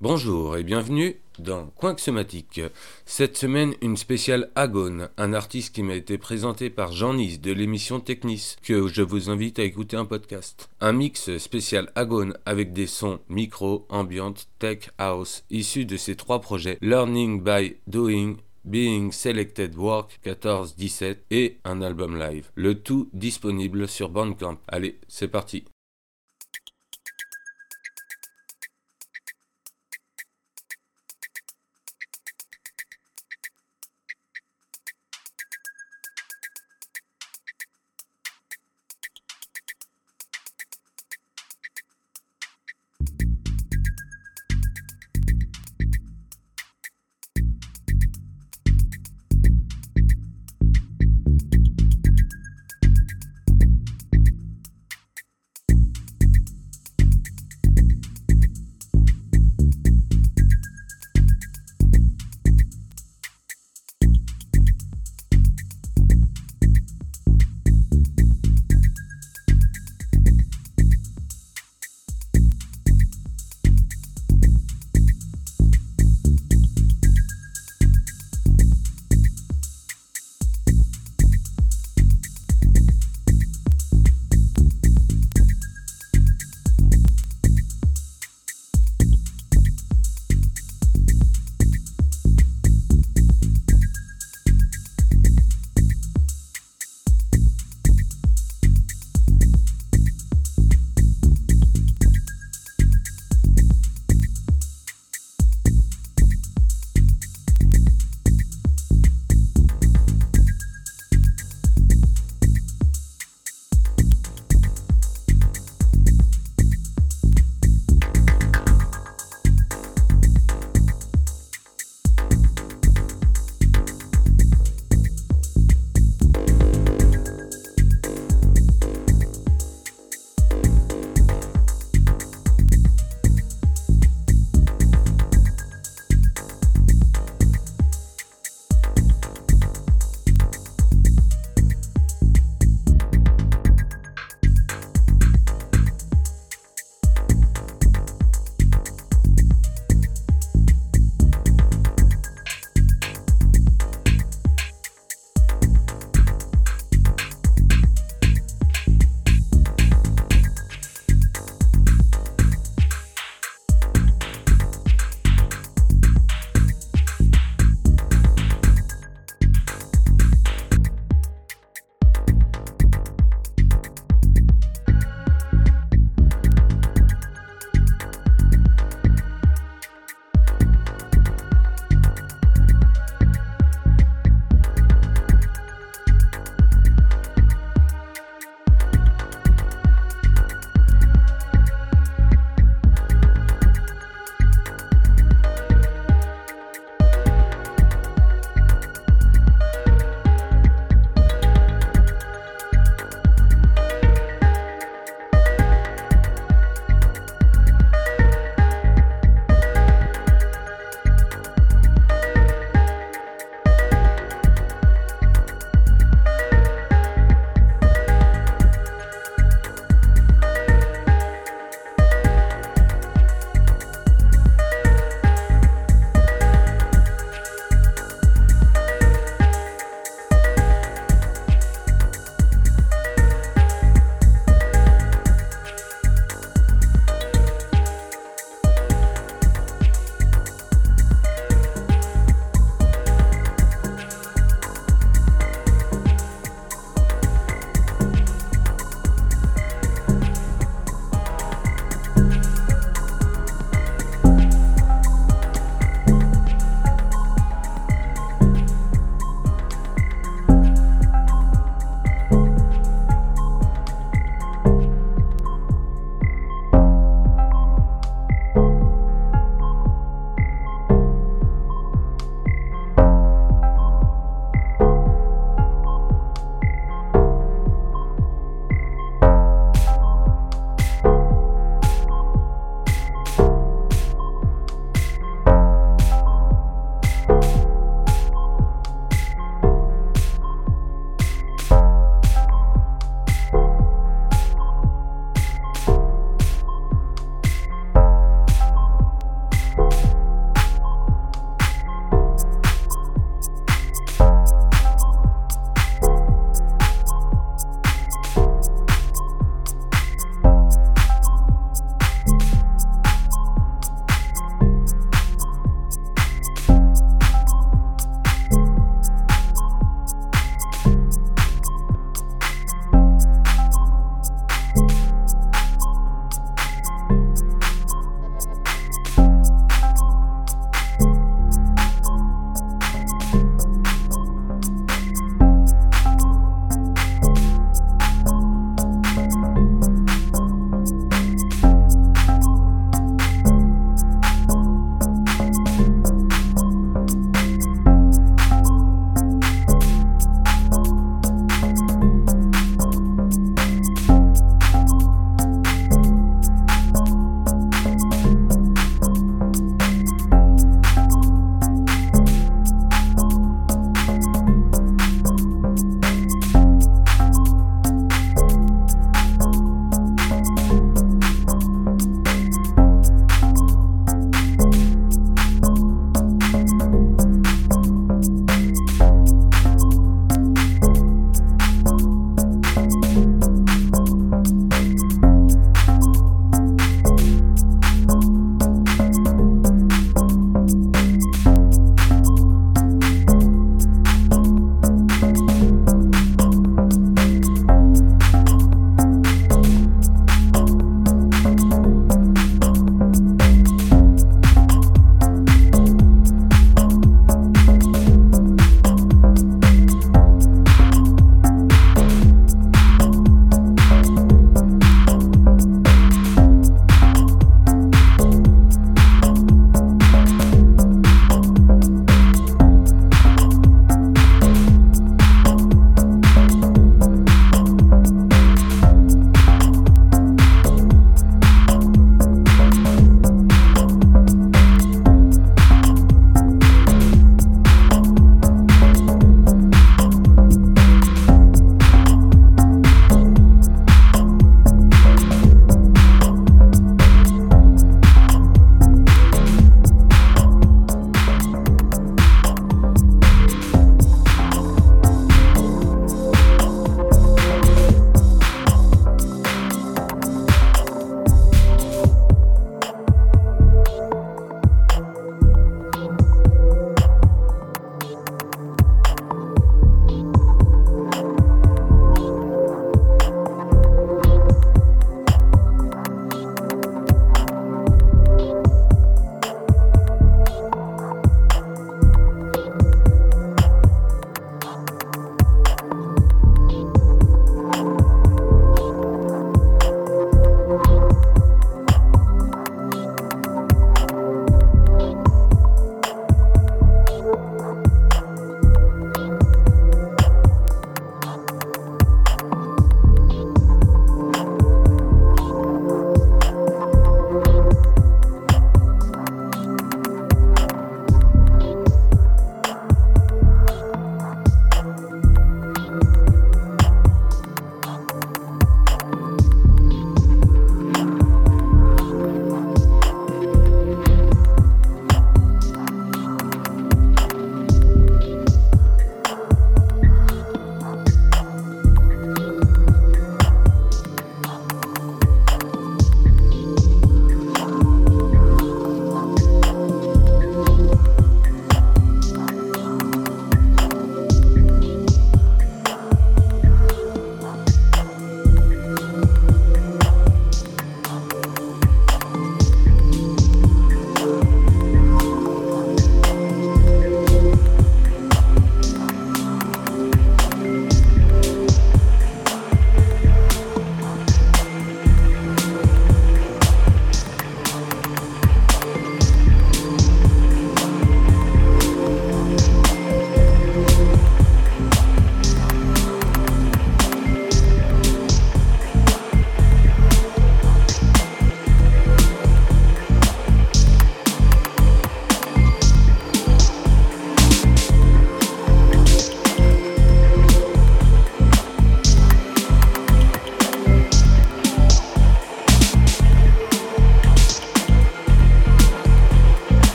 Bonjour et bienvenue dans Somatique. Cette semaine, une spéciale Agone, un artiste qui m'a été présenté par Jean-Nice de l'émission Technis, que je vous invite à écouter un podcast. Un mix spécial Agone avec des sons micro, ambiante, tech, house, issus de ces trois projets Learning by Doing, Being Selected Work 14-17 et un album live. Le tout disponible sur Bandcamp. Allez, c'est parti.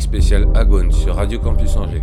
Spécial Agone sur Radio Campus Angers.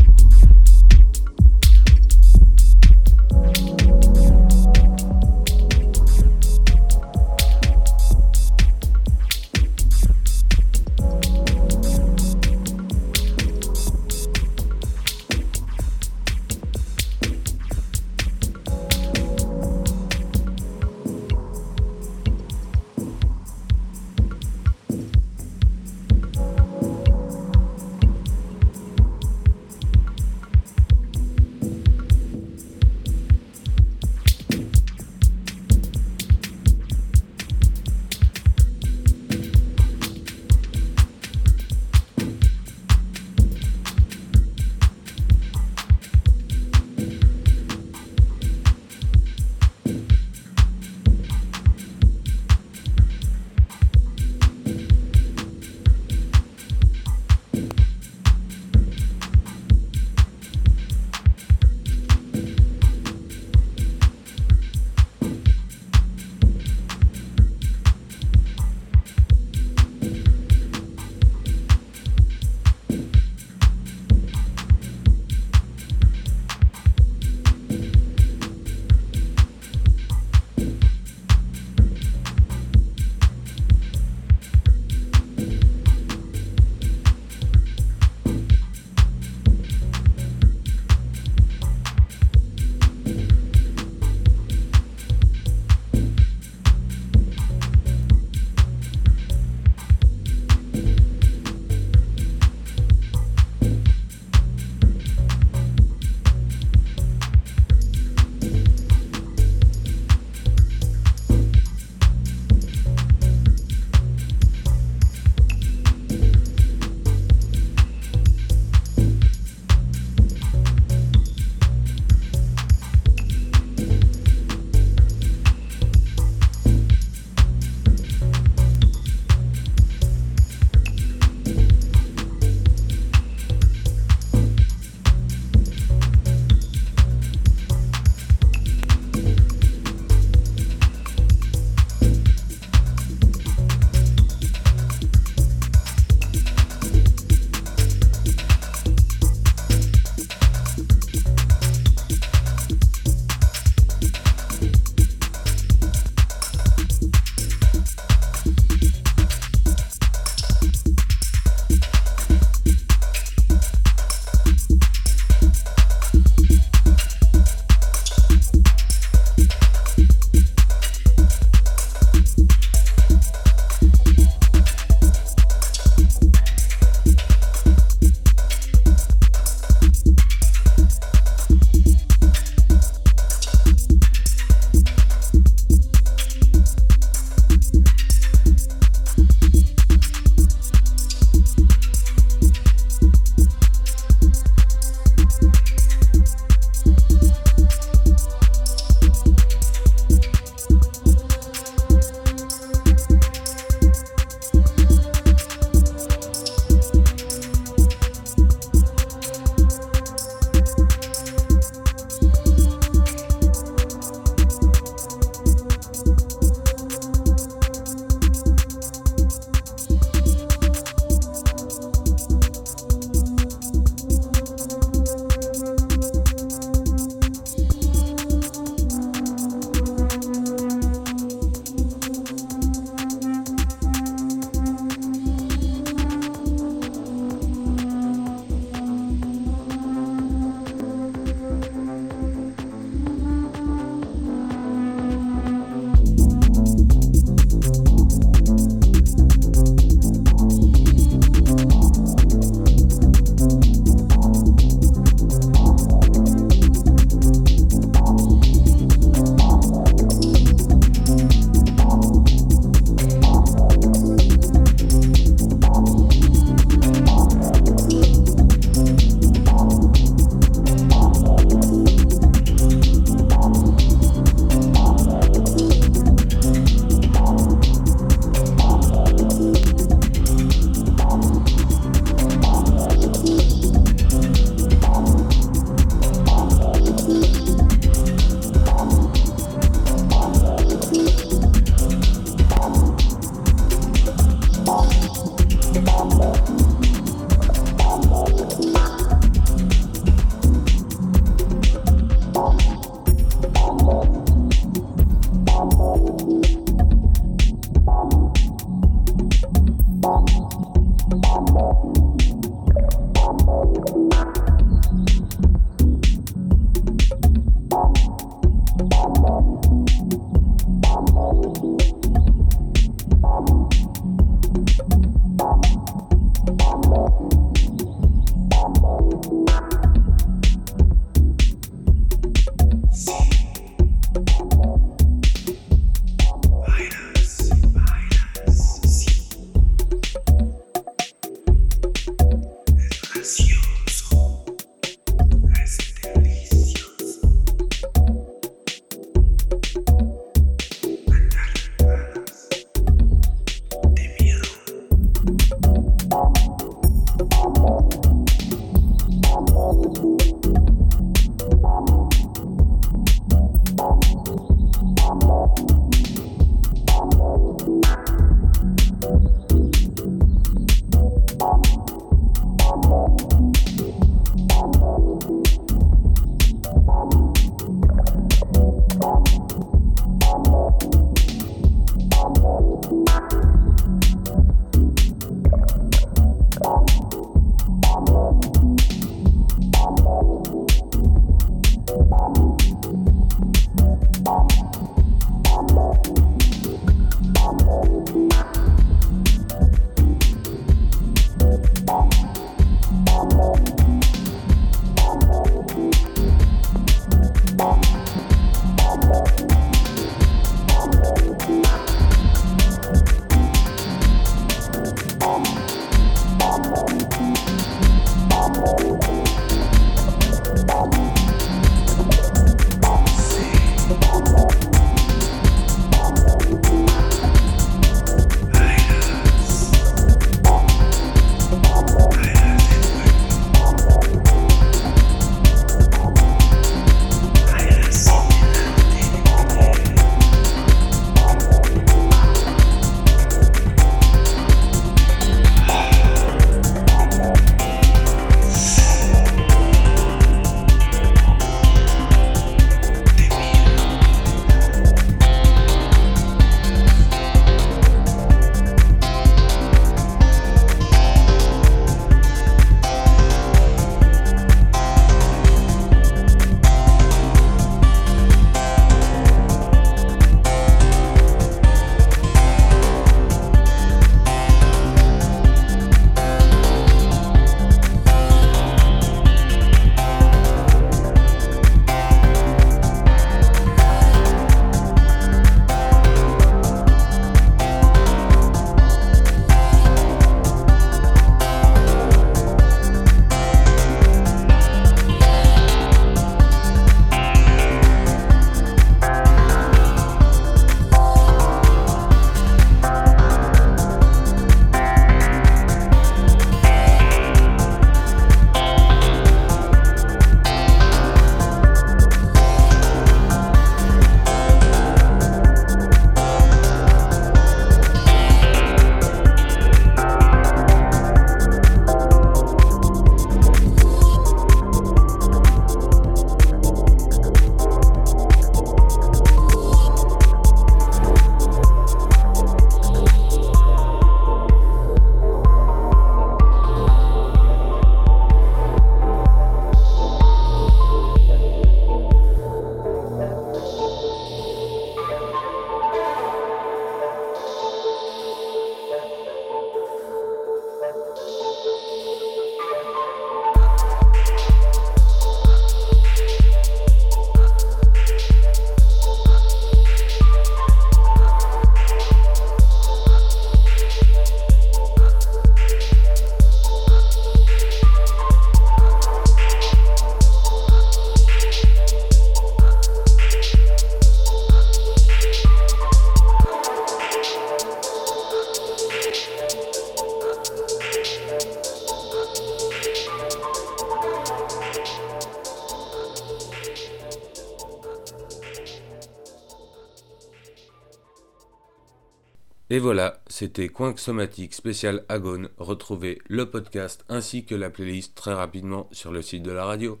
Et voilà, c'était Coinc Somatique spécial Agone. Retrouvez le podcast ainsi que la playlist très rapidement sur le site de la radio.